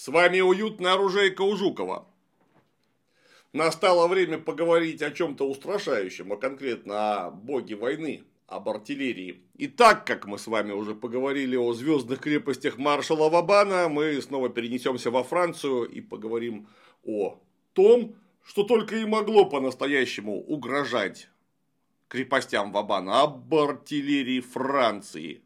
С вами уютная оружейка у Жукова. Настало время поговорить о чем-то устрашающем, а конкретно о боге войны, об артиллерии. И так как мы с вами уже поговорили о звездных крепостях маршала Вабана, мы снова перенесемся во Францию и поговорим о том, что только и могло по-настоящему угрожать крепостям Вабана, об артиллерии Франции.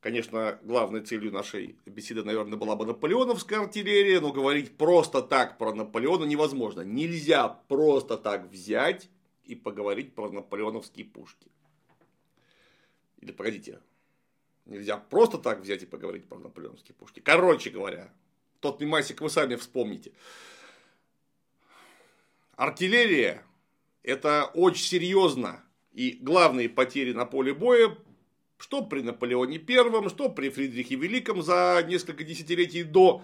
Конечно, главной целью нашей беседы, наверное, была бы наполеоновская артиллерия, но говорить просто так про Наполеона невозможно. Нельзя просто так взять и поговорить про наполеоновские пушки. Или погодите, нельзя просто так взять и поговорить про наполеоновские пушки. Короче говоря, тот мемасик вы сами вспомните. Артиллерия – это очень серьезно. И главные потери на поле боя что при Наполеоне Первом, что при Фридрихе Великом за несколько десятилетий до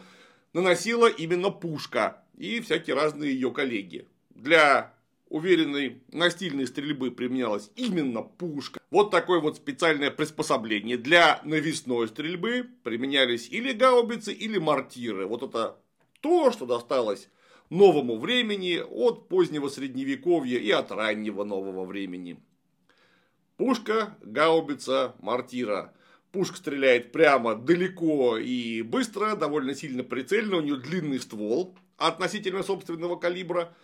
наносила именно пушка и всякие разные ее коллеги. Для уверенной настильной стрельбы применялась именно пушка. Вот такое вот специальное приспособление. Для навесной стрельбы применялись или гаубицы, или мортиры. Вот это то, что досталось новому времени от позднего средневековья и от раннего нового времени. Пушка, гаубица, мортира. Пушка стреляет прямо, далеко и быстро, довольно сильно прицельно, у нее длинный ствол относительно собственного калибра.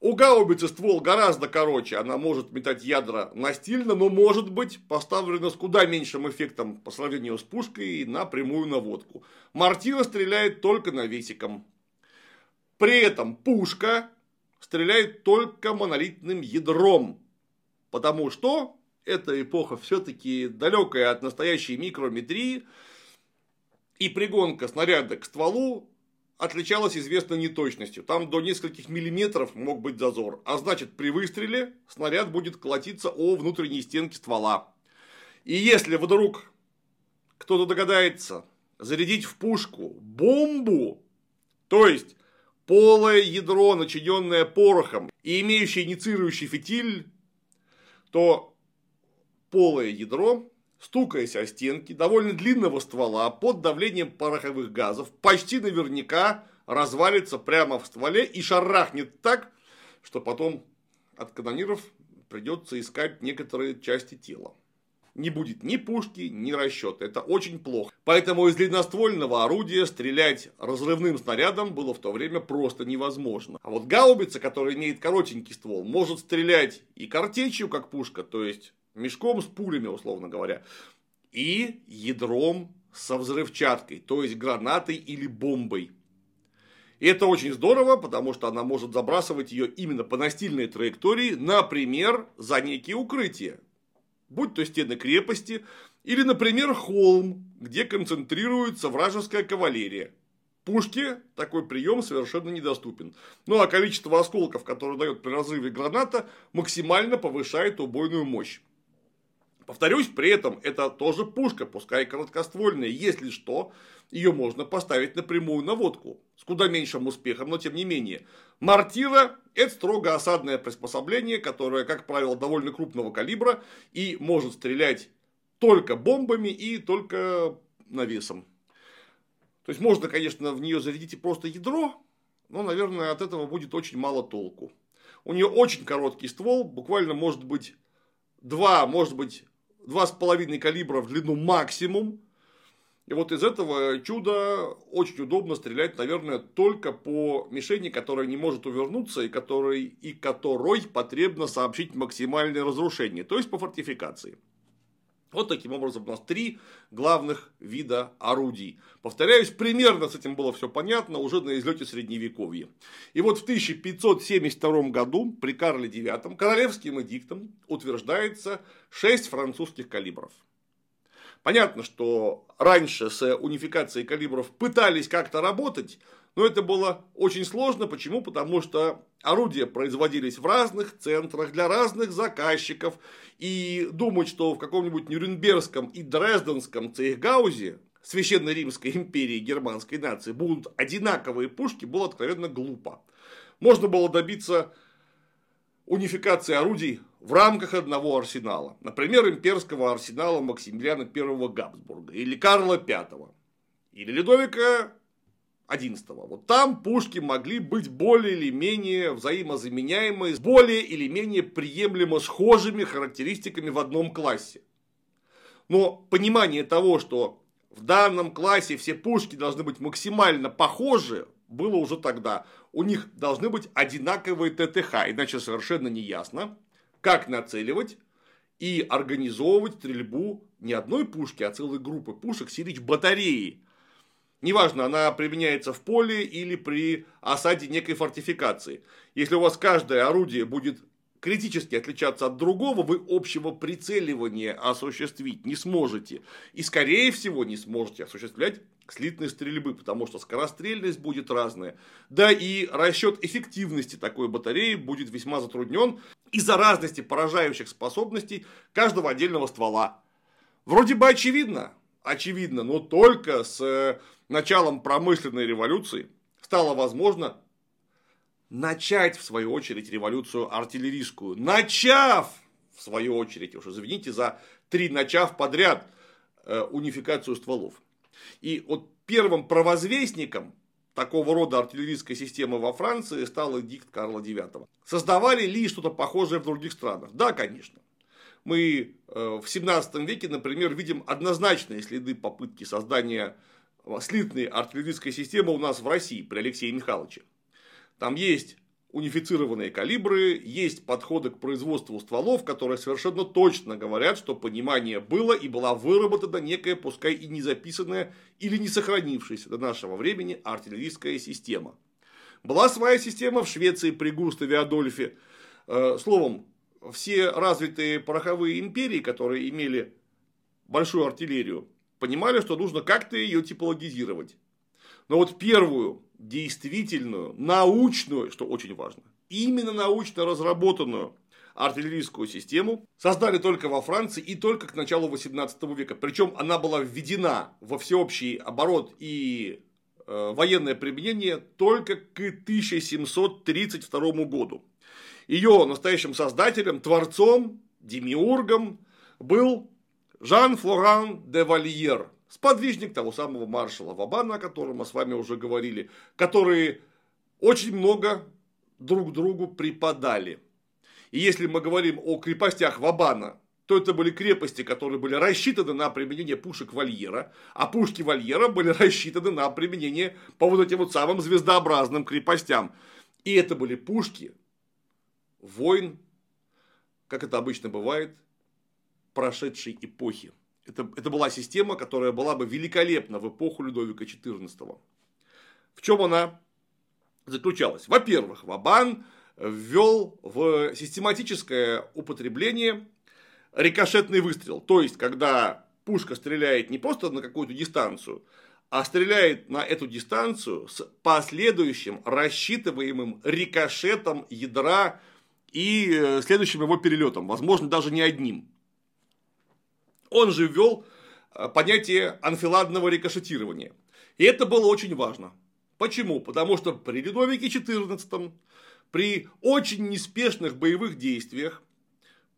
У гаубицы ствол гораздо короче, она может метать ядра настильно, но может быть поставлена с куда меньшим эффектом по сравнению с пушкой на прямую наводку. Мортира стреляет только навесиком. При этом пушка стреляет только монолитным ядром. Потому что эта эпоха все-таки далекая от настоящей микрометрии, и пригонка снаряда к стволу отличалась известной неточностью. Там до нескольких миллиметров мог быть зазор. А значит, при выстреле снаряд будет колотиться о внутренней стенке ствола. И если вдруг кто-то догадается зарядить в пушку бомбу, то есть полое ядро, начиненное порохом и имеющее инициирующий фитиль, то полое ядро, стукаясь о стенки довольно длинного ствола под давлением пороховых газов, почти наверняка развалится прямо в стволе и шарахнет так, что потом от канониров придется искать некоторые части тела. Не будет ни пушки, ни расчета. Это очень плохо. Поэтому из длинноствольного орудия стрелять разрывным снарядом было в то время просто невозможно. А вот гаубица, которая имеет коротенький ствол, может стрелять и картечью, как пушка, то есть мешком с пулями, условно говоря, и ядром со взрывчаткой, то есть гранатой или бомбой. И это очень здорово, потому что она может забрасывать ее именно по настильной траектории, например, за некие укрытия. Будь то стены крепости, или, например, холм, где концентрируется вражеская кавалерия. Пушке такой прием совершенно недоступен. Ну а количество осколков, которое дает при разрыве граната, максимально повышает убойную мощь. Повторюсь, при этом это тоже пушка, пускай короткоствольная. Если что, ее можно поставить напрямую на водку. С куда меньшим успехом, но тем не менее. Мортира – это строго осадное приспособление, которое, как правило, довольно крупного калибра и может стрелять только бомбами и только навесом. То есть, можно, конечно, в нее зарядить и просто ядро, но, наверное, от этого будет очень мало толку. У нее очень короткий ствол, буквально может быть два, может быть два с половиной калибра в длину максимум. И вот из этого чуда очень удобно стрелять, наверное, только по мишени, которая не может увернуться и которой, и которой потребно сообщить максимальное разрушение, то есть по фортификации. Вот таким образом у нас три главных вида орудий. Повторяюсь, примерно с этим было все понятно уже на излете средневековья. И вот в 1572 году при Карле IX королевским эдиктом утверждается шесть французских калибров. Понятно, что раньше с унификацией калибров пытались как-то работать, но это было очень сложно. Почему? Потому что орудия производились в разных центрах для разных заказчиков. И думать, что в каком-нибудь Нюрнбергском и Дрезденском цейхгаузе Священной Римской империи германской нации будут одинаковые пушки, было откровенно глупо. Можно было добиться унификации орудий в рамках одного арсенала. Например, имперского арсенала Максимилиана I Габсбурга или Карла V или Людовика 11 Вот там пушки могли быть более или менее взаимозаменяемые, с более или менее приемлемо схожими характеристиками в одном классе. Но понимание того, что в данном классе все пушки должны быть максимально похожи, было уже тогда. У них должны быть одинаковые ТТХ, иначе совершенно не ясно, как нацеливать и организовывать стрельбу не одной пушки, а целой группы пушек, сирич батареи. Неважно, она применяется в поле или при осаде некой фортификации. Если у вас каждое орудие будет критически отличаться от другого, вы общего прицеливания осуществить не сможете. И, скорее всего, не сможете осуществлять слитной стрельбы, потому что скорострельность будет разная. Да и расчет эффективности такой батареи будет весьма затруднен из-за разности поражающих способностей каждого отдельного ствола. Вроде бы очевидно, очевидно, но только с э, началом промышленной революции стало возможно начать, в свою очередь, революцию артиллерийскую. Начав, в свою очередь, уж извините за три начав подряд, э, унификацию стволов. И вот первым провозвестником такого рода артиллерийской системы во Франции стал эдикт Карла IX. Создавали ли что-то похожее в других странах? Да, конечно. Мы э, в 17 веке, например, видим однозначные следы попытки создания слитной артиллерийской системы у нас в России при Алексее Михайловиче. Там есть унифицированные калибры, есть подходы к производству стволов, которые совершенно точно говорят, что понимание было и была выработана некая, пускай и не записанная или не сохранившаяся до нашего времени артиллерийская система. Была своя система в Швеции при Густаве Адольфе. Э, словом, все развитые пороховые империи, которые имели большую артиллерию, понимали, что нужно как-то ее типологизировать. Но вот первую действительную, научную, что очень важно, именно научно разработанную артиллерийскую систему создали только во Франции и только к началу 18 века. Причем она была введена во всеобщий оборот и э, военное применение только к 1732 году. Ее настоящим создателем, творцом, демиургом был Жан-Флоран де Вальер, сподвижник того самого маршала Вабана, о котором мы с вами уже говорили, которые очень много друг другу преподали. И если мы говорим о крепостях Вабана, то это были крепости, которые были рассчитаны на применение пушек Вольера, а пушки Вольера были рассчитаны на применение по вот этим вот самым звездообразным крепостям. И это были пушки войн, как это обычно бывает, прошедшей эпохи. Это, это была система, которая была бы великолепна в эпоху Людовика XIV. В чем она заключалась? Во-первых, Вабан ввел в систематическое употребление рикошетный выстрел. То есть, когда пушка стреляет не просто на какую-то дистанцию, а стреляет на эту дистанцию с последующим рассчитываемым рикошетом ядра и э, следующим его перелетом, возможно, даже не одним. Он же ввел э, понятие анфиладного рикошетирования. И это было очень важно. Почему? Потому что при Людовике XIV, при очень неспешных боевых действиях,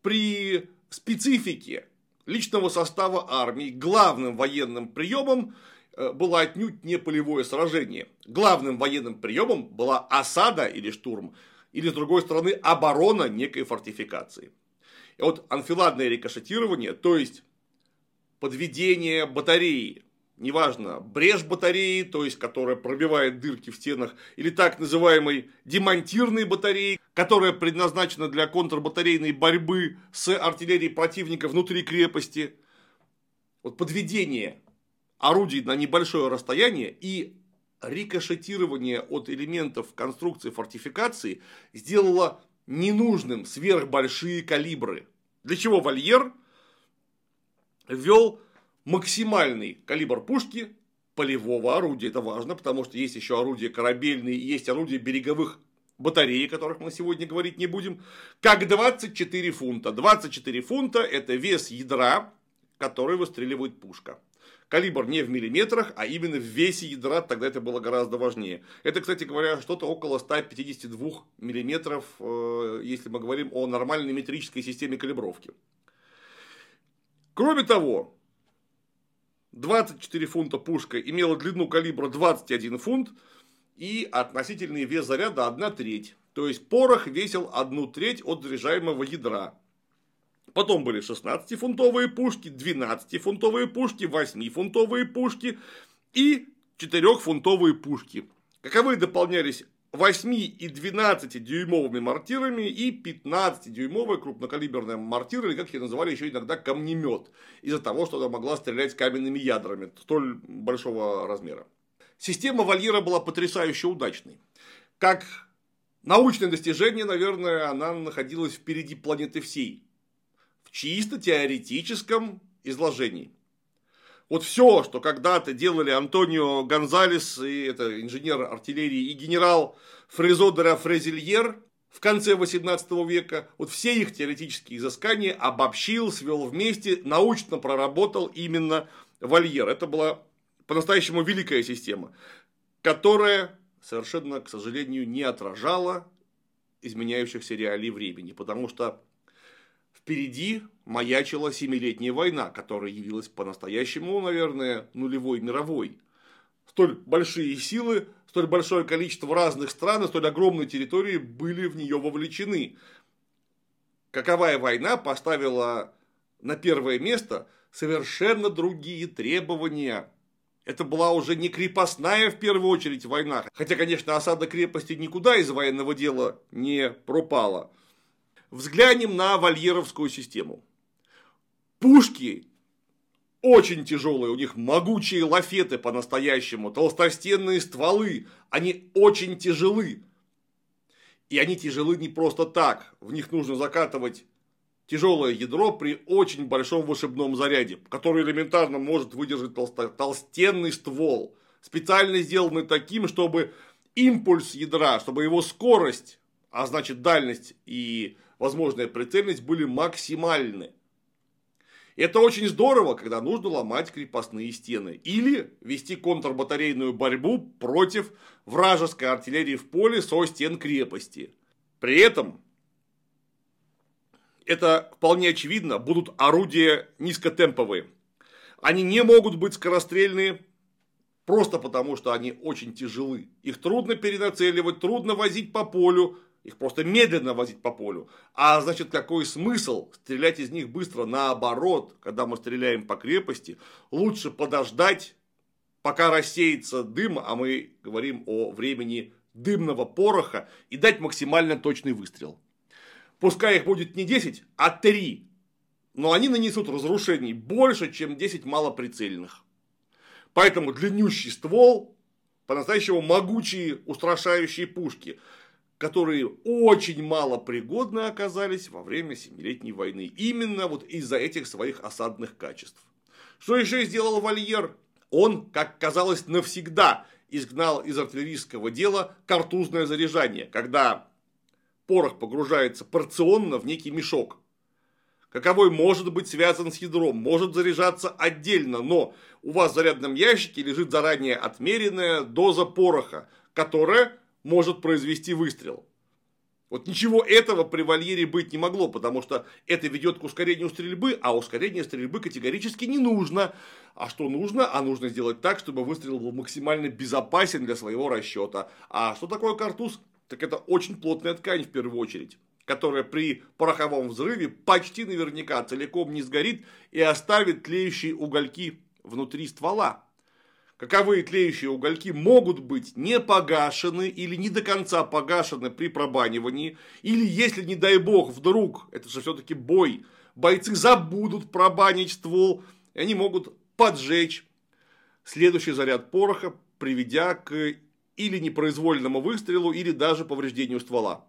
при специфике личного состава армии, главным военным приемом э, было отнюдь не полевое сражение. Главным военным приемом была осада или штурм или, с другой стороны, оборона некой фортификации. И вот анфиладное рикошетирование, то есть подведение батареи, неважно, брешь батареи, то есть которая пробивает дырки в стенах, или так называемой демонтирной батареи, которая предназначена для контрбатарейной борьбы с артиллерией противника внутри крепости. Вот подведение орудий на небольшое расстояние и рикошетирование от элементов конструкции фортификации сделало ненужным сверхбольшие калибры. Для чего Вольер ввел максимальный калибр пушки полевого орудия. Это важно, потому что есть еще орудия корабельные, есть орудия береговых батареи, о которых мы сегодня говорить не будем, как 24 фунта. 24 фунта – это вес ядра, который выстреливает пушка. Калибр не в миллиметрах, а именно в весе ядра, тогда это было гораздо важнее. Это, кстати говоря, что-то около 152 миллиметров, э, если мы говорим о нормальной метрической системе калибровки. Кроме того, 24 фунта пушка имела длину калибра 21 фунт и относительный вес заряда 1 треть. То есть порох весил 1 треть от заряжаемого ядра. Потом были 16-фунтовые пушки, 12-фунтовые пушки, 8-фунтовые пушки и 4-фунтовые пушки. Каковые дополнялись 8 и 12 дюймовыми мортирами и 15 дюймовая крупнокалиберная мортира, или как ее называли еще иногда камнемет, из-за того, что она могла стрелять каменными ядрами столь большого размера. Система вольера была потрясающе удачной. Как научное достижение, наверное, она находилась впереди планеты всей. Чисто теоретическом изложении. Вот все, что когда-то делали Антонио Гонзалес, и это инженер артиллерии, и генерал Фрезо де Фрезельер в конце 18 века, вот все их теоретические изыскания обобщил, свел вместе, научно проработал именно Вольер. Это была по-настоящему великая система, которая совершенно, к сожалению, не отражала изменяющихся реалий времени, потому что Впереди маячила Семилетняя война, которая явилась по-настоящему, наверное, нулевой мировой. Столь большие силы, столь большое количество разных стран и столь огромные территории были в нее вовлечены. Каковая война поставила на первое место совершенно другие требования. Это была уже не крепостная в первую очередь война, хотя, конечно, осада крепости никуда из военного дела не пропала – Взглянем на вольеровскую систему. Пушки очень тяжелые, у них могучие лафеты по-настоящему, толстостенные стволы, они очень тяжелы. И они тяжелы не просто так, в них нужно закатывать тяжелое ядро при очень большом вышибном заряде, который элементарно может выдержать толсто- толстенный ствол, специально сделанный таким, чтобы импульс ядра, чтобы его скорость, а значит дальность и возможная прицельность были максимальны. Это очень здорово, когда нужно ломать крепостные стены или вести контрбатарейную борьбу против вражеской артиллерии в поле со стен крепости. При этом это вполне очевидно, будут орудия низкотемповые. Они не могут быть скорострельные просто потому, что они очень тяжелы. Их трудно перенацеливать, трудно возить по полю, их просто медленно возить по полю. А значит, какой смысл стрелять из них быстро? Наоборот, когда мы стреляем по крепости, лучше подождать, пока рассеется дым, а мы говорим о времени дымного пороха, и дать максимально точный выстрел. Пускай их будет не 10, а 3. Но они нанесут разрушений больше, чем 10 малоприцельных. Поэтому длиннющий ствол, по-настоящему могучие устрашающие пушки – которые очень мало пригодны оказались во время Семилетней войны. Именно вот из-за этих своих осадных качеств. Что еще сделал Вольер? Он, как казалось, навсегда изгнал из артиллерийского дела картузное заряжание, когда порох погружается порционно в некий мешок. Каковой может быть связан с ядром, может заряжаться отдельно, но у вас в зарядном ящике лежит заранее отмеренная доза пороха, которая может произвести выстрел. Вот ничего этого при вольере быть не могло, потому что это ведет к ускорению стрельбы, а ускорение стрельбы категорически не нужно. А что нужно? А нужно сделать так, чтобы выстрел был максимально безопасен для своего расчета. А что такое картуз? Так это очень плотная ткань в первую очередь которая при пороховом взрыве почти наверняка целиком не сгорит и оставит тлеющие угольки внутри ствола каковые тлеющие угольки могут быть не погашены или не до конца погашены при пробанивании, или если, не дай бог, вдруг, это же все-таки бой, бойцы забудут пробанить ствол, и они могут поджечь следующий заряд пороха, приведя к или непроизвольному выстрелу, или даже повреждению ствола.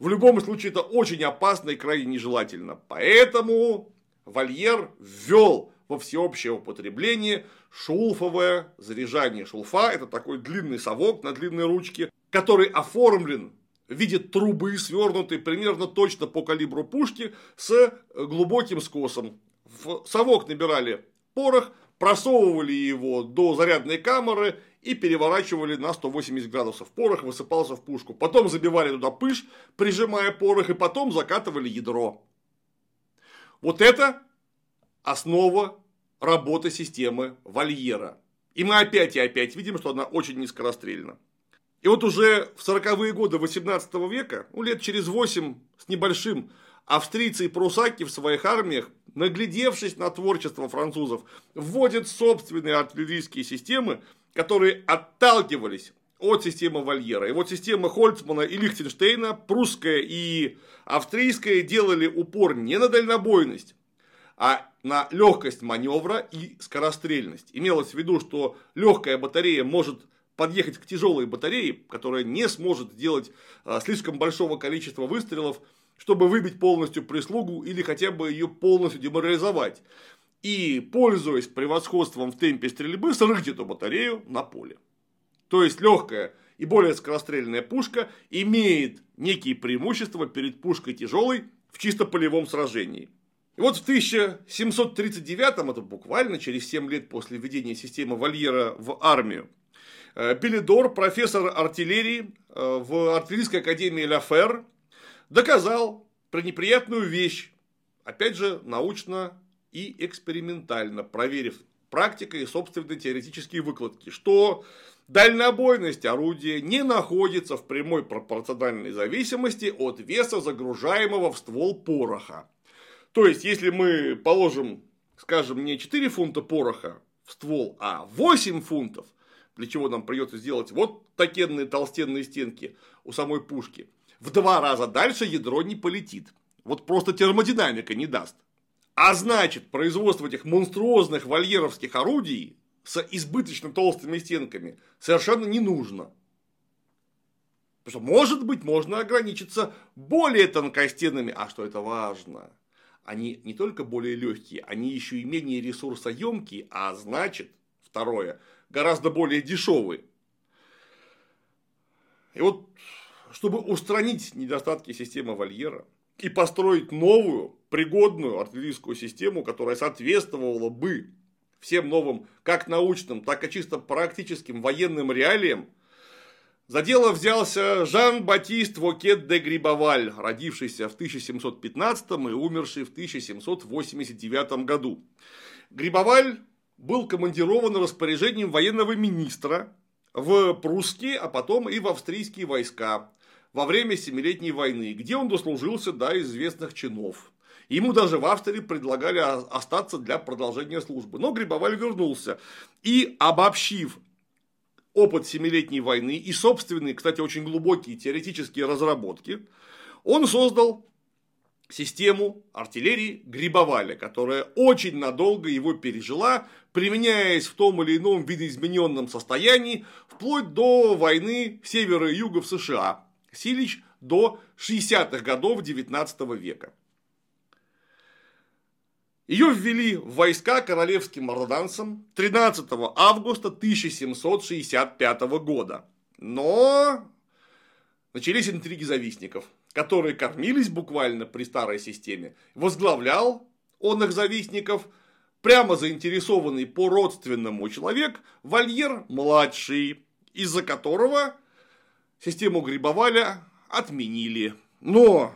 В любом случае это очень опасно и крайне нежелательно. Поэтому Вольер ввел во всеобщее употребление шулфовое заряжание. Шулфа – это такой длинный совок на длинной ручке, который оформлен в виде трубы, свернутой примерно точно по калибру пушки с глубоким скосом. В совок набирали порох, просовывали его до зарядной камеры и переворачивали на 180 градусов. Порох высыпался в пушку. Потом забивали туда пыш, прижимая порох, и потом закатывали ядро. Вот это основа работа системы Вольера. И мы опять и опять видим, что она очень низкорастрельна. И вот уже в 40-е годы 18 века, ну, лет через 8 с небольшим, австрийцы и прусаки в своих армиях, наглядевшись на творчество французов, вводят собственные артиллерийские системы, которые отталкивались от системы Вольера. И вот система Хольцмана и Лихтенштейна, прусская и австрийская, делали упор не на дальнобойность, а на легкость маневра и скорострельность. Имелось в виду, что легкая батарея может подъехать к тяжелой батарее, которая не сможет сделать а, слишком большого количества выстрелов, чтобы выбить полностью прислугу или хотя бы ее полностью деморализовать. И, пользуясь превосходством в темпе стрельбы, срыть эту батарею на поле. То есть легкая и более скорострельная пушка имеет некие преимущества перед пушкой тяжелой в чисто полевом сражении. И вот в 1739, это буквально через 7 лет после введения системы Вольера в армию, э, Пелидор, профессор артиллерии э, в артиллерийской академии Ла Фер, доказал пренеприятную вещь, опять же, научно и экспериментально, проверив практикой и собственные теоретические выкладки, что дальнобойность орудия не находится в прямой пропорциональной зависимости от веса загружаемого в ствол пороха. То есть, если мы положим, скажем, не 4 фунта пороха в ствол, а 8 фунтов, для чего нам придется сделать вот такие толстенные стенки у самой пушки, в два раза дальше ядро не полетит. Вот просто термодинамика не даст. А значит, производство этих монструозных вольеровских орудий с избыточно толстыми стенками совершенно не нужно. Потому что, может быть, можно ограничиться более тонкостенными, а что это важно – они не только более легкие, они еще и менее ресурсоемкие, а значит, второе, гораздо более дешевые. И вот, чтобы устранить недостатки системы Вольера и построить новую, пригодную артиллерийскую систему, которая соответствовала бы всем новым, как научным, так и чисто практическим военным реалиям, за дело взялся Жан-Батист Вокет де Грибоваль, родившийся в 1715 и умерший в 1789 году. Грибоваль был командирован распоряжением военного министра в прусские, а потом и в австрийские войска во время Семилетней войны, где он дослужился до известных чинов. Ему даже в Австрии предлагали остаться для продолжения службы. Но Грибоваль вернулся и, обобщив опыт Семилетней войны и собственные, кстати, очень глубокие теоретические разработки, он создал систему артиллерии Грибоваля, которая очень надолго его пережила, применяясь в том или ином видоизмененном состоянии, вплоть до войны севера и юга в США, Силич до 60-х годов XIX века. Ее ввели в войска королевским ордонансом 13 августа 1765 года. Но начались интриги завистников, которые кормились буквально при старой системе. Возглавлял он их завистников прямо заинтересованный по родственному человек Вольер-младший, из-за которого систему Грибоваля отменили. Но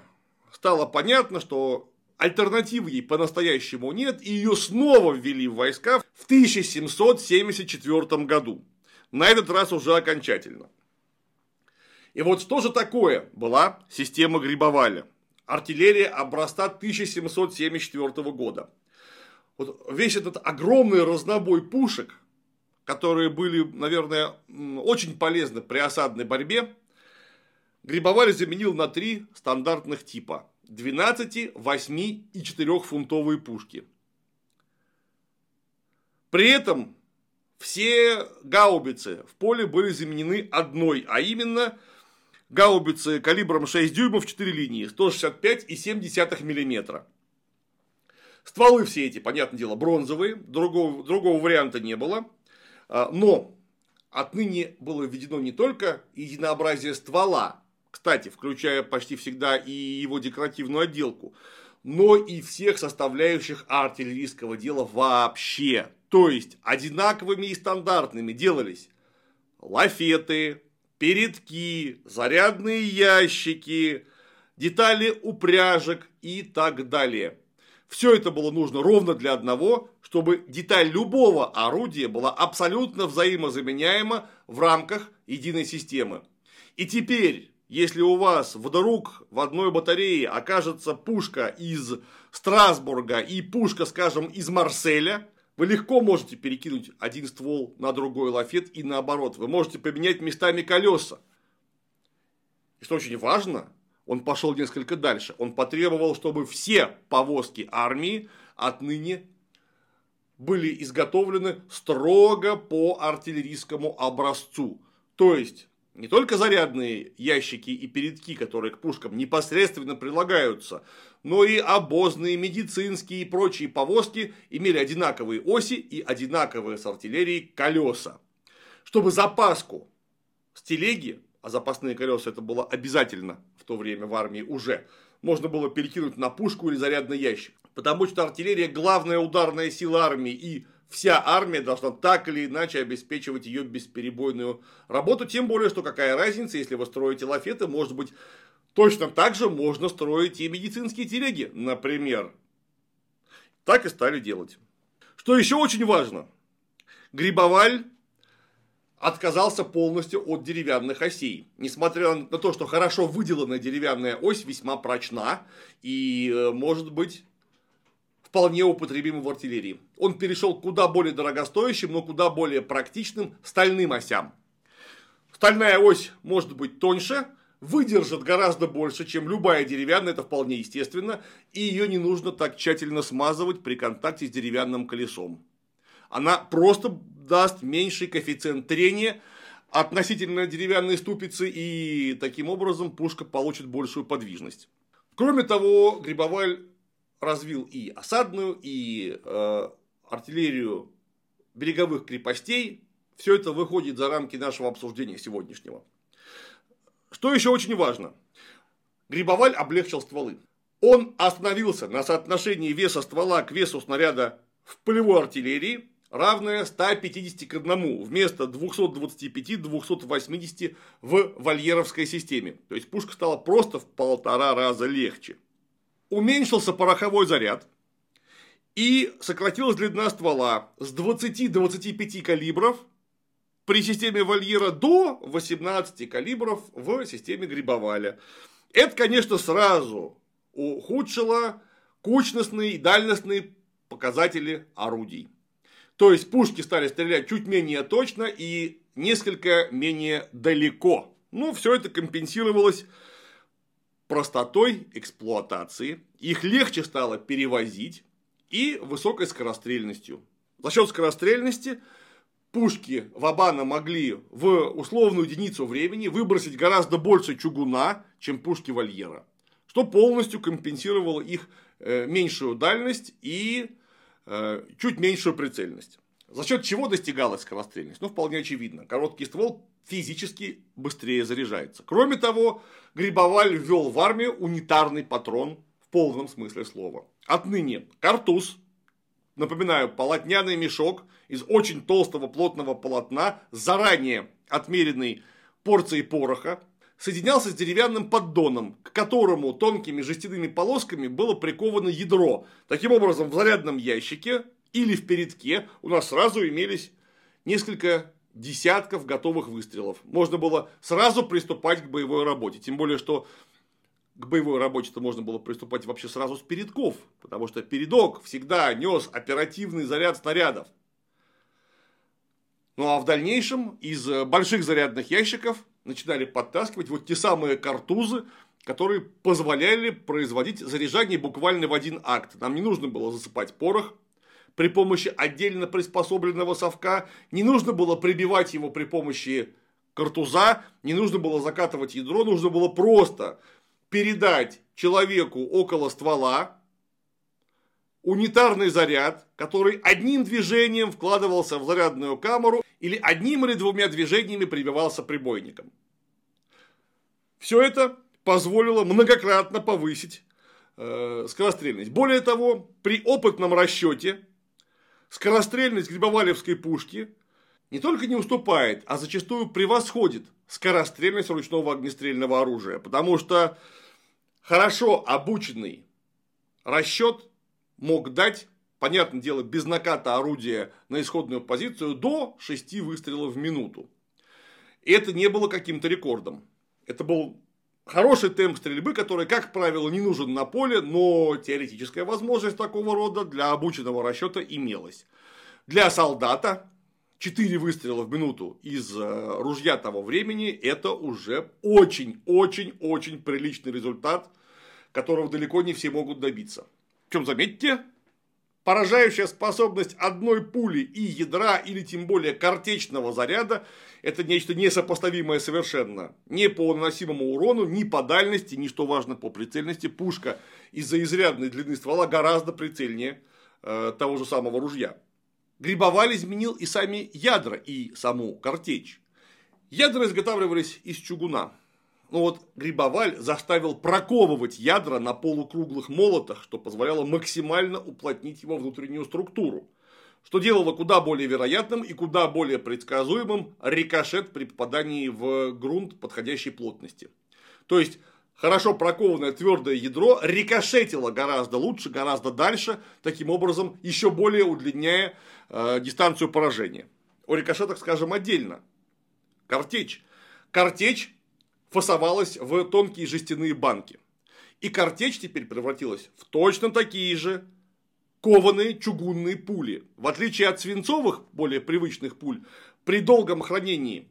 стало понятно, что Альтернативы ей по-настоящему нет, и ее снова ввели в войска в 1774 году. На этот раз уже окончательно. И вот что же такое была система Грибоваля? Артиллерия образца 1774 года. Вот весь этот огромный разнобой пушек, которые были, наверное, очень полезны при осадной борьбе, Грибоваль заменил на три стандартных типа. 12, 8 и 4 фунтовые пушки. При этом все гаубицы в поле были заменены одной, а именно гаубицы калибром 6 дюймов 4 линии, 165 и 7 мм. Стволы все эти, понятное дело, бронзовые, другого, другого варианта не было. А, но отныне было введено не только единообразие ствола, кстати, включая почти всегда и его декоративную отделку, но и всех составляющих артиллерийского дела вообще. То есть, одинаковыми и стандартными делались лафеты, передки, зарядные ящики, детали упряжек и так далее. Все это было нужно ровно для одного, чтобы деталь любого орудия была абсолютно взаимозаменяема в рамках единой системы. И теперь, если у вас вдруг в одной батарее окажется пушка из Страсбурга и пушка, скажем, из Марселя, вы легко можете перекинуть один ствол на другой лафет и наоборот. Вы можете поменять местами колеса. И что очень важно, он пошел несколько дальше. Он потребовал, чтобы все повозки армии отныне были изготовлены строго по артиллерийскому образцу. То есть, не только зарядные ящики и передки, которые к пушкам непосредственно прилагаются, но и обозные, медицинские и прочие повозки имели одинаковые оси и одинаковые с артиллерией колеса. Чтобы запаску с телеги, а запасные колеса это было обязательно в то время в армии уже, можно было перекинуть на пушку или зарядный ящик. Потому что артиллерия главная ударная сила армии и вся армия должна так или иначе обеспечивать ее бесперебойную работу. Тем более, что какая разница, если вы строите лафеты, может быть, точно так же можно строить и медицинские телеги, например. Так и стали делать. Что еще очень важно. Грибоваль отказался полностью от деревянных осей. Несмотря на то, что хорошо выделанная деревянная ось весьма прочна и э, может быть вполне употребима в артиллерии. Он перешел к куда более дорогостоящим, но куда более практичным стальным осям. Стальная ось может быть тоньше, выдержит гораздо больше, чем любая деревянная, это вполне естественно, и ее не нужно так тщательно смазывать при контакте с деревянным колесом. Она просто даст меньший коэффициент трения относительно деревянной ступицы, и таким образом пушка получит большую подвижность. Кроме того, Грибоваль развил и осадную, и э, артиллерию береговых крепостей. Все это выходит за рамки нашего обсуждения сегодняшнего. Что еще очень важно. Грибоваль облегчил стволы. Он остановился на соотношении веса ствола к весу снаряда в полевой артиллерии равное 150 к 1 вместо 225-280 в вольеровской системе. То есть пушка стала просто в полтора раза легче. Уменьшился пороховой заряд и сократилась длина ствола с 20 до 25 калибров при системе вольера до 18 калибров в системе грибоваля. Это, конечно, сразу ухудшило кучностные и дальностные показатели орудий. То есть пушки стали стрелять чуть менее точно и несколько менее далеко. Ну, все это компенсировалось простотой эксплуатации, их легче стало перевозить и высокой скорострельностью. За счет скорострельности пушки Вабана могли в условную единицу времени выбросить гораздо больше чугуна, чем пушки Вольера, что полностью компенсировало их э, меньшую дальность и Э, чуть меньшую прицельность. За счет чего достигалась скорострельность? Ну, вполне очевидно. Короткий ствол физически быстрее заряжается. Кроме того, Грибоваль ввел в армию унитарный патрон в полном смысле слова. Отныне картуз, напоминаю, полотняный мешок из очень толстого плотного полотна заранее отмеренной порцией пороха, соединялся с деревянным поддоном, к которому тонкими жестяными полосками было приковано ядро. Таким образом, в зарядном ящике или в передке у нас сразу имелись несколько десятков готовых выстрелов. Можно было сразу приступать к боевой работе. Тем более, что к боевой работе-то можно было приступать вообще сразу с передков, потому что передок всегда нес оперативный заряд снарядов. Ну а в дальнейшем из больших зарядных ящиков начинали подтаскивать вот те самые картузы, которые позволяли производить заряжание буквально в один акт. Нам не нужно было засыпать порох при помощи отдельно приспособленного совка, не нужно было прибивать его при помощи картуза, не нужно было закатывать ядро, нужно было просто передать человеку около ствола унитарный заряд, который одним движением вкладывался в зарядную камеру или одним или двумя движениями прибивался прибойником. Все это позволило многократно повысить э, скорострельность. Более того, при опытном расчете скорострельность грибовалевской пушки не только не уступает, а зачастую превосходит скорострельность ручного огнестрельного оружия. Потому что хорошо обученный расчет мог дать понятное дело, без наката орудия на исходную позицию до 6 выстрелов в минуту. И это не было каким-то рекордом. Это был хороший темп стрельбы, который, как правило, не нужен на поле, но теоретическая возможность такого рода для обученного расчета имелась. Для солдата 4 выстрела в минуту из э, ружья того времени – это уже очень-очень-очень приличный результат, которого далеко не все могут добиться. Причем, заметьте, поражающая способность одной пули и ядра, или тем более картечного заряда, это нечто несопоставимое совершенно. Ни по наносимому урону, ни по дальности, ни, что важно, по прицельности. Пушка из-за изрядной длины ствола гораздо прицельнее э, того же самого ружья. Грибоваль изменил и сами ядра, и саму картечь. Ядра изготавливались из чугуна. Но вот Грибоваль заставил проковывать ядра на полукруглых молотах, что позволяло максимально уплотнить его внутреннюю структуру. Что делало куда более вероятным и куда более предсказуемым рикошет при попадании в грунт подходящей плотности. То есть, хорошо прокованное твердое ядро рикошетило гораздо лучше, гораздо дальше, таким образом еще более удлиняя э, дистанцию поражения. О рикошетах скажем отдельно. Картечь. Картечь фасовалась в тонкие жестяные банки. И картечь теперь превратилась в точно такие же кованые чугунные пули. В отличие от свинцовых, более привычных пуль, при долгом хранении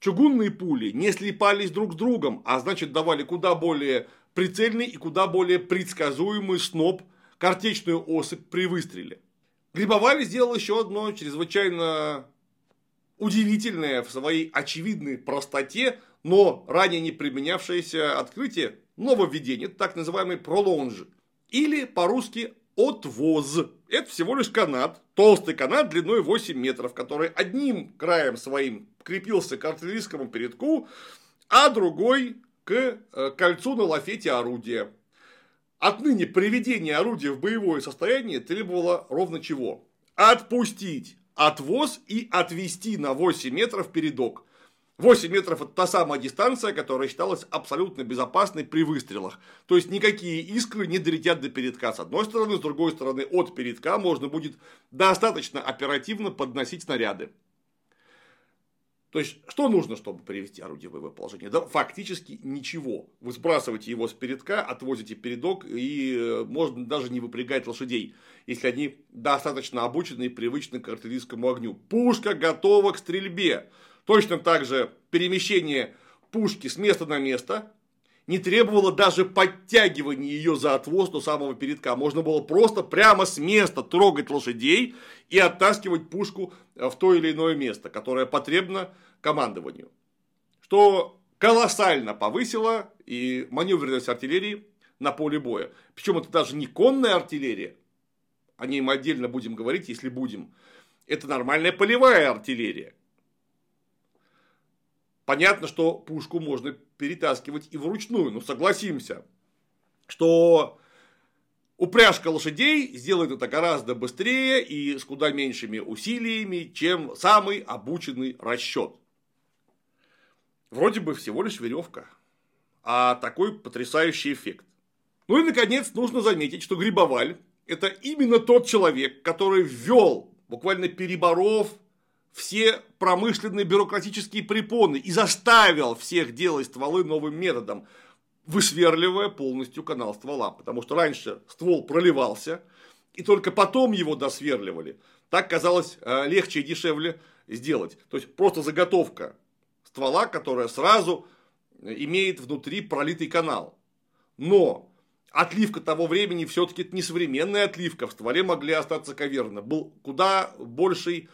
чугунные пули не слипались друг с другом, а значит давали куда более прицельный и куда более предсказуемый сноп картечную особь при выстреле. Грибовали сделал еще одно чрезвычайно удивительное в своей очевидной простоте, но ранее не применявшееся открытие, нововведение, так называемый пролонж, или по-русски отвоз. Это всего лишь канат, толстый канат длиной 8 метров, который одним краем своим крепился к артиллерийскому передку, а другой к э, кольцу на лафете орудия. Отныне приведение орудия в боевое состояние требовало ровно чего? Отпустить отвоз и отвести на 8 метров передок. 8 метров – это та самая дистанция, которая считалась абсолютно безопасной при выстрелах. То есть, никакие искры не долетят до передка с одной стороны, с другой стороны, от передка можно будет достаточно оперативно подносить снаряды. То есть, что нужно, чтобы привести орудие в боевое положение? Да, фактически ничего. Вы сбрасываете его с передка, отвозите передок, и э, можно даже не выпрягать лошадей, если они достаточно обучены и привычны к артиллерийскому огню. Пушка готова к стрельбе. Точно так же перемещение пушки с места на место не требовало даже подтягивания ее за отвоз до самого передка. Можно было просто прямо с места трогать лошадей и оттаскивать пушку в то или иное место, которое потребно командованию. Что колоссально повысило и маневренность артиллерии на поле боя. Причем это даже не конная артиллерия, о ней мы отдельно будем говорить, если будем. Это нормальная полевая артиллерия. Понятно, что пушку можно перетаскивать и вручную, но согласимся, что упряжка лошадей сделает это гораздо быстрее и с куда меньшими усилиями, чем самый обученный расчет. Вроде бы всего лишь веревка, а такой потрясающий эффект. Ну и, наконец, нужно заметить, что Грибоваль – это именно тот человек, который ввел, буквально переборов все промышленные бюрократические препоны и заставил всех делать стволы новым методом, высверливая полностью канал ствола. Потому что раньше ствол проливался, и только потом его досверливали. Так казалось э, легче и дешевле сделать. То есть просто заготовка ствола, которая сразу имеет внутри пролитый канал. Но отливка того времени все-таки не современная отливка. В стволе могли остаться каверны. Был куда больший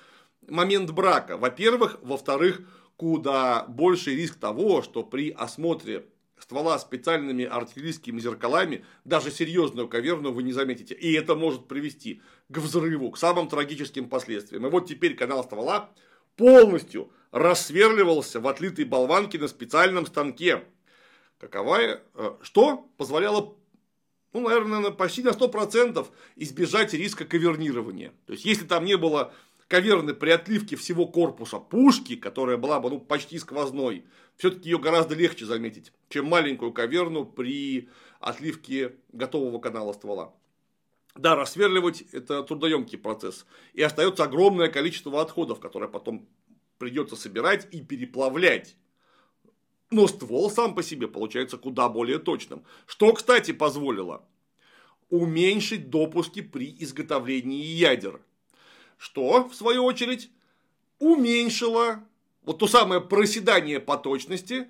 момент брака. Во-первых. Во-вторых, куда больший риск того, что при осмотре ствола специальными артиллерийскими зеркалами даже серьезную каверну вы не заметите. И это может привести к взрыву, к самым трагическим последствиям. И вот теперь канал ствола полностью рассверливался в отлитой болванке на специальном станке. Каковая, э, что позволяло ну, наверное, почти на 100% избежать риска кавернирования. То есть, если там не было каверны при отливке всего корпуса пушки, которая была бы ну, почти сквозной, все-таки ее гораздо легче заметить, чем маленькую каверну при отливке готового канала ствола. Да, рассверливать – это трудоемкий процесс. И остается огромное количество отходов, которые потом придется собирать и переплавлять. Но ствол сам по себе получается куда более точным. Что, кстати, позволило уменьшить допуски при изготовлении ядер. Что, в свою очередь, уменьшило вот то самое проседание по точности,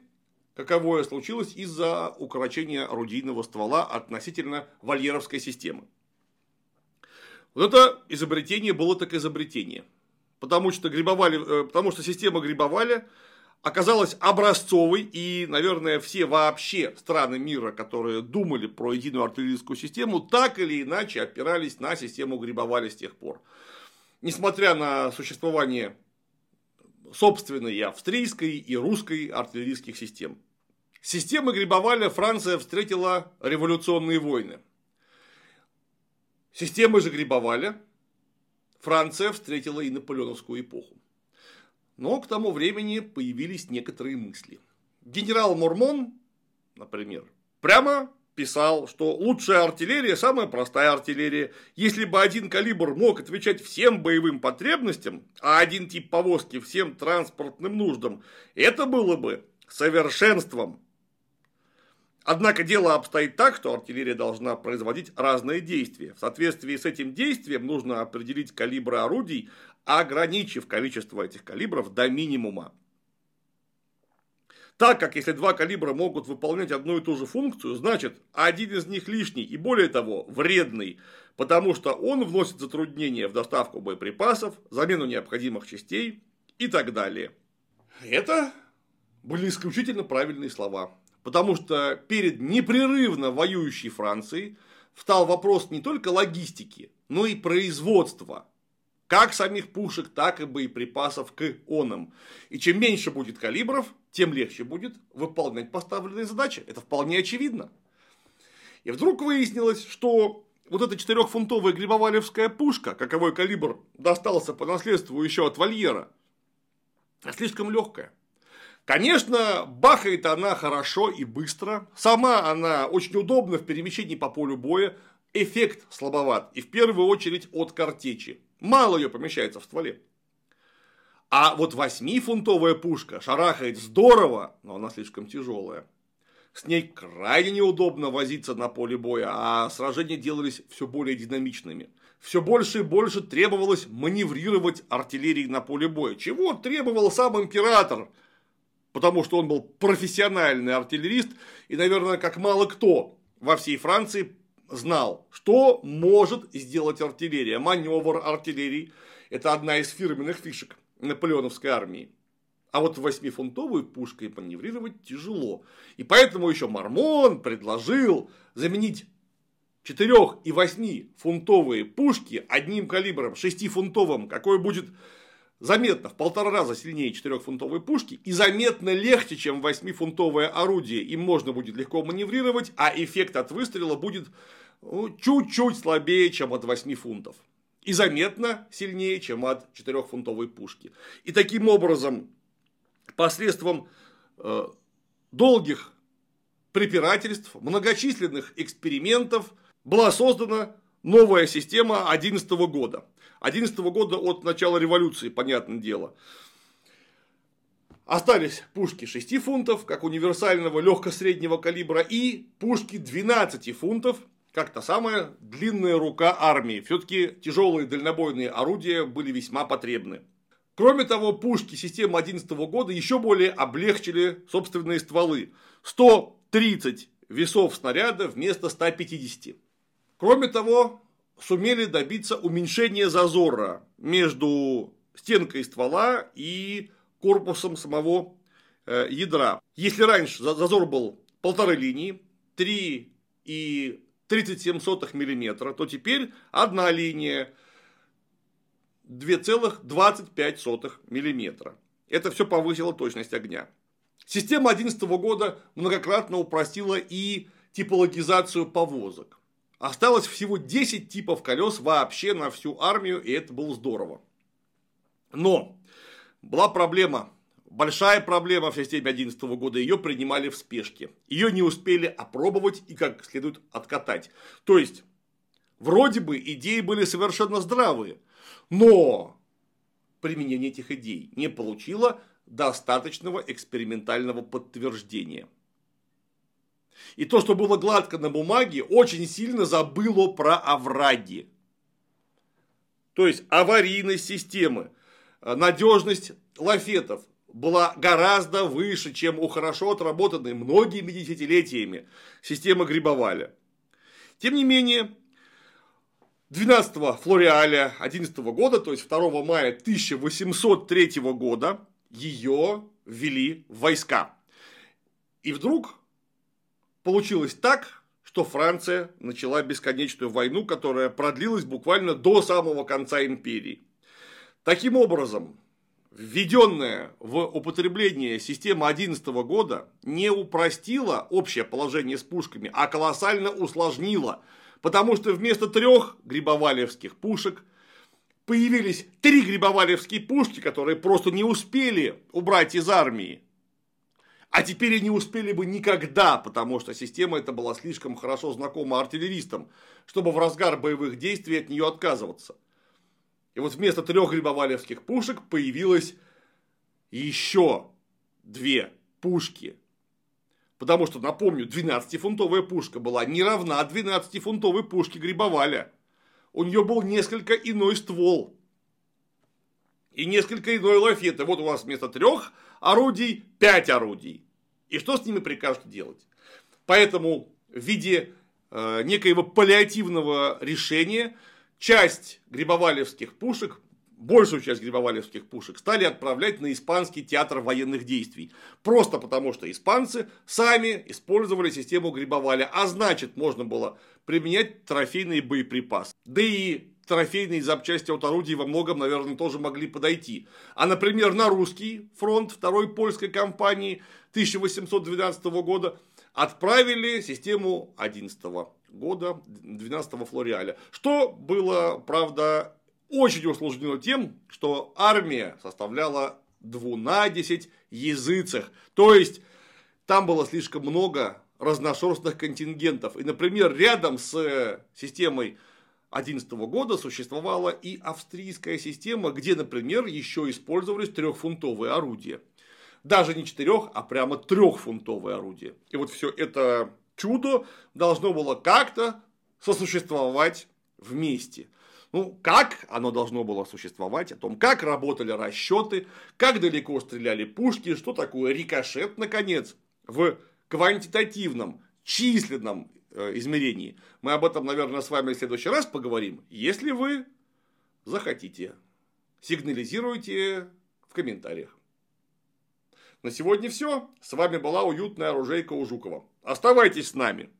каковое случилось из-за укорочения орудийного ствола относительно вольеровской системы. Вот это изобретение было так изобретение. Потому что, грибовали, э, потому что система грибовали оказалась образцовой, и, наверное, все вообще страны мира, которые думали про единую артиллерийскую систему, так или иначе опирались на систему грибовали с тех пор. Несмотря на существование собственной австрийской и русской артиллерийских систем. Системы Грибоваля Франция встретила революционные войны. Системы же Грибоваля Франция встретила и наполеоновскую эпоху. Но к тому времени появились некоторые мысли. Генерал Мурмон, например, прямо писал, что лучшая артиллерия – самая простая артиллерия. Если бы один калибр мог отвечать всем боевым потребностям, а один тип повозки всем транспортным нуждам, это было бы совершенством. Однако дело обстоит так, что артиллерия должна производить разные действия. В соответствии с этим действием нужно определить калибры орудий, ограничив количество этих калибров до минимума. Так как если два калибра могут выполнять одну и ту же функцию, значит один из них лишний и более того вредный, потому что он вносит затруднения в доставку боеприпасов, замену необходимых частей и так далее. Это были исключительно правильные слова. Потому что перед непрерывно воюющей Францией встал вопрос не только логистики, но и производства. Как самих пушек, так и боеприпасов к онам. И чем меньше будет калибров, тем легче будет выполнять поставленные задачи. Это вполне очевидно. И вдруг выяснилось, что вот эта четырехфунтовая грибовалевская пушка, каковой калибр достался по наследству еще от вольера, слишком легкая. Конечно, бахает она хорошо и быстро. Сама она очень удобна в перемещении по полю боя. Эффект слабоват. И в первую очередь от картечи. Мало ее помещается в стволе. А вот восьмифунтовая пушка шарахает здорово, но она слишком тяжелая. С ней крайне неудобно возиться на поле боя, а сражения делались все более динамичными. Все больше и больше требовалось маневрировать артиллерией на поле боя. Чего требовал сам император – потому что он был профессиональный артиллерист и, наверное, как мало кто во всей Франции знал, что может сделать артиллерия. Маневр артиллерии – это одна из фирменных фишек наполеоновской армии. А вот восьмифунтовой пушкой маневрировать тяжело. И поэтому еще Мармон предложил заменить 4 и 8 фунтовые пушки одним калибром 6-фунтовым, какой будет заметно в полтора раза сильнее 4-фунтовой пушки и заметно легче, чем 8-фунтовое орудие. Им можно будет легко маневрировать, а эффект от выстрела будет ну, чуть-чуть слабее, чем от 8 фунтов. И заметно сильнее, чем от 4-фунтовой пушки. И таким образом, посредством э, долгих препирательств, многочисленных экспериментов была создана новая система 2011 года. 2011 года от начала революции, понятное дело. Остались пушки 6 фунтов, как универсального легко-среднего калибра, и пушки 12 фунтов, как та самая длинная рука армии. Все-таки тяжелые дальнобойные орудия были весьма потребны. Кроме того, пушки системы 2011 года еще более облегчили собственные стволы. 130 весов снаряда вместо 150. Кроме того, сумели добиться уменьшения зазора между стенкой ствола и корпусом самого э, ядра. Если раньше зазор был полторы линии, 3 и 37 мм, то теперь одна линия 2,25 мм. Это все повысило точность огня. Система 2011 года многократно упростила и типологизацию повозок. Осталось всего 10 типов колес вообще на всю армию, и это было здорово. Но была проблема, большая проблема в системе 2011 года, ее принимали в спешке. Ее не успели опробовать и как следует откатать. То есть, Вроде бы идеи были совершенно здравые, но применение этих идей не получило достаточного экспериментального подтверждения. И то, что было гладко на бумаге, очень сильно забыло про овраги. То есть аварийность системы, надежность лафетов была гораздо выше, чем у хорошо отработанной многими десятилетиями системы Грибоваля. Тем не менее, 12 Флориаля 11 года, то есть 2 мая 1803 года, ее ввели в войска. И вдруг получилось так, что Франция начала бесконечную войну, которая продлилась буквально до самого конца империи. Таким образом, введенная в употребление система 11 года не упростила общее положение с пушками, а колоссально усложнила, потому что вместо трех грибовалевских пушек появились три грибовалевские пушки, которые просто не успели убрать из армии. А теперь они успели бы никогда, потому что система эта была слишком хорошо знакома артиллеристам, чтобы в разгар боевых действий от нее отказываться. И вот вместо трех грибовалевских пушек появилось еще две пушки. Потому что, напомню, 12-фунтовая пушка была не равна 12-фунтовой пушке Грибоваля. У нее был несколько иной ствол. И несколько иной лафет. И вот у вас вместо трех орудий пять орудий. И что с ними прикажете делать? Поэтому в виде э, некоего паллиативного решения часть грибовалевских пушек, большую часть грибовалевских пушек стали отправлять на испанский театр военных действий. Просто потому, что испанцы сами использовали систему грибоваля, а значит, можно было применять трофейные боеприпасы. Да и трофейные запчасти от орудий во многом, наверное, тоже могли подойти. А, например, на русский фронт второй польской кампании 1812 года отправили систему 11 года 12 флориаля. Что было, правда, очень усложнено тем, что армия составляла двунадесять языцах. То есть, там было слишком много разношерстных контингентов. И, например, рядом с системой 2011 года существовала и австрийская система, где, например, еще использовались трехфунтовые орудия. Даже не четырех, а прямо трехфунтовые орудия. И вот все это чудо должно было как-то сосуществовать вместе. Ну, как оно должно было существовать, о том, как работали расчеты, как далеко стреляли пушки, что такое рикошет, наконец, в квантитативном, численном э, измерении. Мы об этом, наверное, с вами в следующий раз поговорим, если вы захотите. Сигнализируйте в комментариях. На сегодня все. С вами была уютная оружейка у Жукова. Оставайтесь с нами.